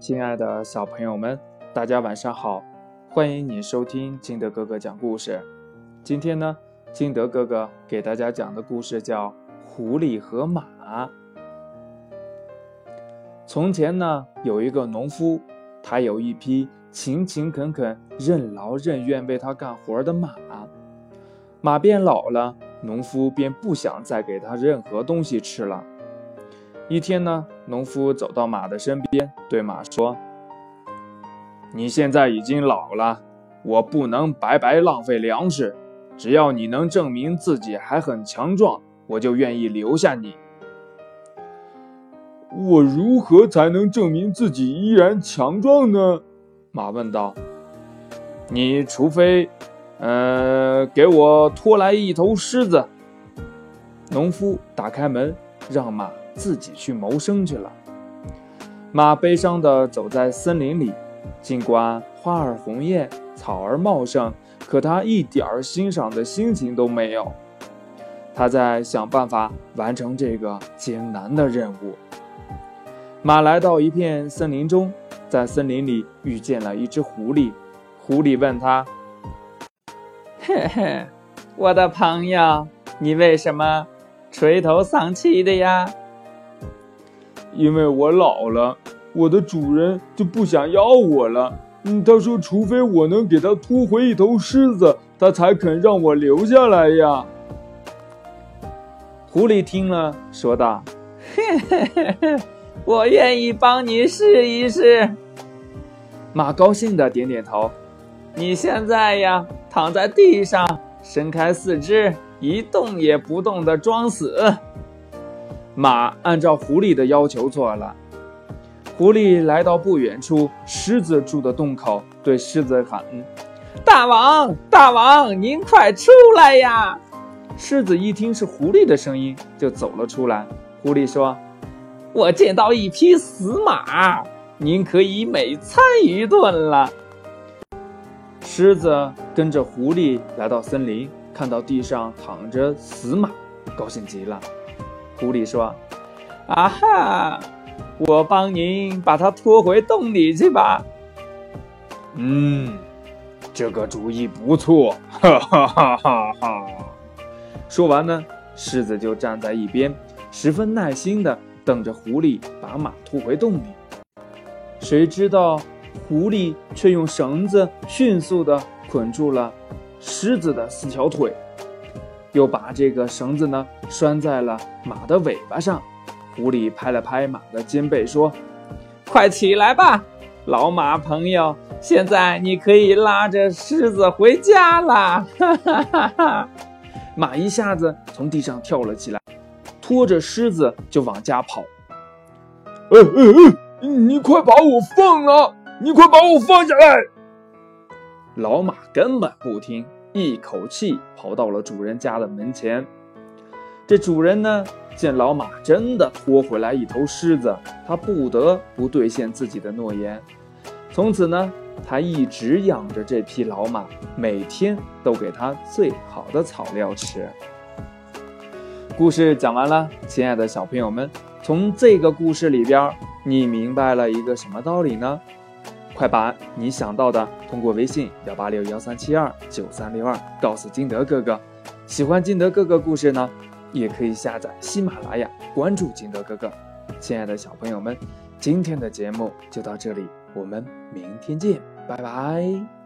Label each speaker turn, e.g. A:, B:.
A: 亲爱的小朋友们，大家晚上好！欢迎你收听金德哥哥讲故事。今天呢，金德哥哥给大家讲的故事叫《狐狸和马》。从前呢，有一个农夫，他有一匹勤勤恳恳、任劳任怨为他干活的马。马变老了，农夫便不想再给他任何东西吃了。一天呢，农夫走到马的身边，对马说：“你现在已经老了，我不能白白浪费粮食。只要你能证明自己还很强壮，我就愿意留下你。”“
B: 我如何才能证明自己依然强壮呢？”
A: 马问道。“你除非，呃，给我拖来一头狮子。”农夫打开门，让马。自己去谋生去了。马悲伤地走在森林里，尽管花儿红艳，草儿茂盛，可他一点儿欣赏的心情都没有。他在想办法完成这个艰难的任务。马来到一片森林中，在森林里遇见了一只狐狸。狐狸问他：“
C: 嘿嘿，我的朋友，你为什么垂头丧气的呀？”
B: 因为我老了，我的主人就不想要我了。嗯，他说，除非我能给他拖回一头狮子，他才肯让我留下来呀。
A: 狐狸听了，说道：“
C: 嘿嘿嘿嘿，我愿意帮你试一试。”
A: 马高兴的点点头。
C: 你现在呀，躺在地上，伸开四肢，一动也不动的装死。
A: 马按照狐狸的要求做了。狐狸来到不远处狮子住的洞口，对狮子喊：“
C: 大王，大王，您快出来呀！”
A: 狮子一听是狐狸的声音，就走了出来。狐狸说：“
C: 我见到一匹死马，您可以美餐一顿了。”
A: 狮子跟着狐狸来到森林，看到地上躺着死马，高兴极了。狐狸说：“
C: 啊哈，我帮您把它拖回洞里去吧。”
B: 嗯，这个主意不错，哈哈哈哈哈！
A: 说完呢，狮子就站在一边，十分耐心的等着狐狸把马拖回洞里。谁知道，狐狸却用绳子迅速的捆住了狮子的四条腿。又把这个绳子呢拴在了马的尾巴上。狐狸拍了拍马的肩背，说：“
C: 快起来吧，老马朋友，现在你可以拉着狮子回家啦！”哈哈哈哈
A: 马一下子从地上跳了起来，拖着狮子就往家跑。
B: 哎哎哎！你快把我放了！你快把我放下来！
A: 老马根本不听。一口气跑到了主人家的门前。这主人呢，见老马真的拖回来一头狮子，他不得不兑现自己的诺言。从此呢，他一直养着这匹老马，每天都给它最好的草料吃。故事讲完了，亲爱的小朋友们，从这个故事里边，你明白了一个什么道理呢？快把你想到的通过微信幺八六幺三七二九三六二告诉金德哥哥。喜欢金德哥哥故事呢，也可以下载喜马拉雅关注金德哥哥。亲爱的小朋友们，今天的节目就到这里，我们明天见，拜拜。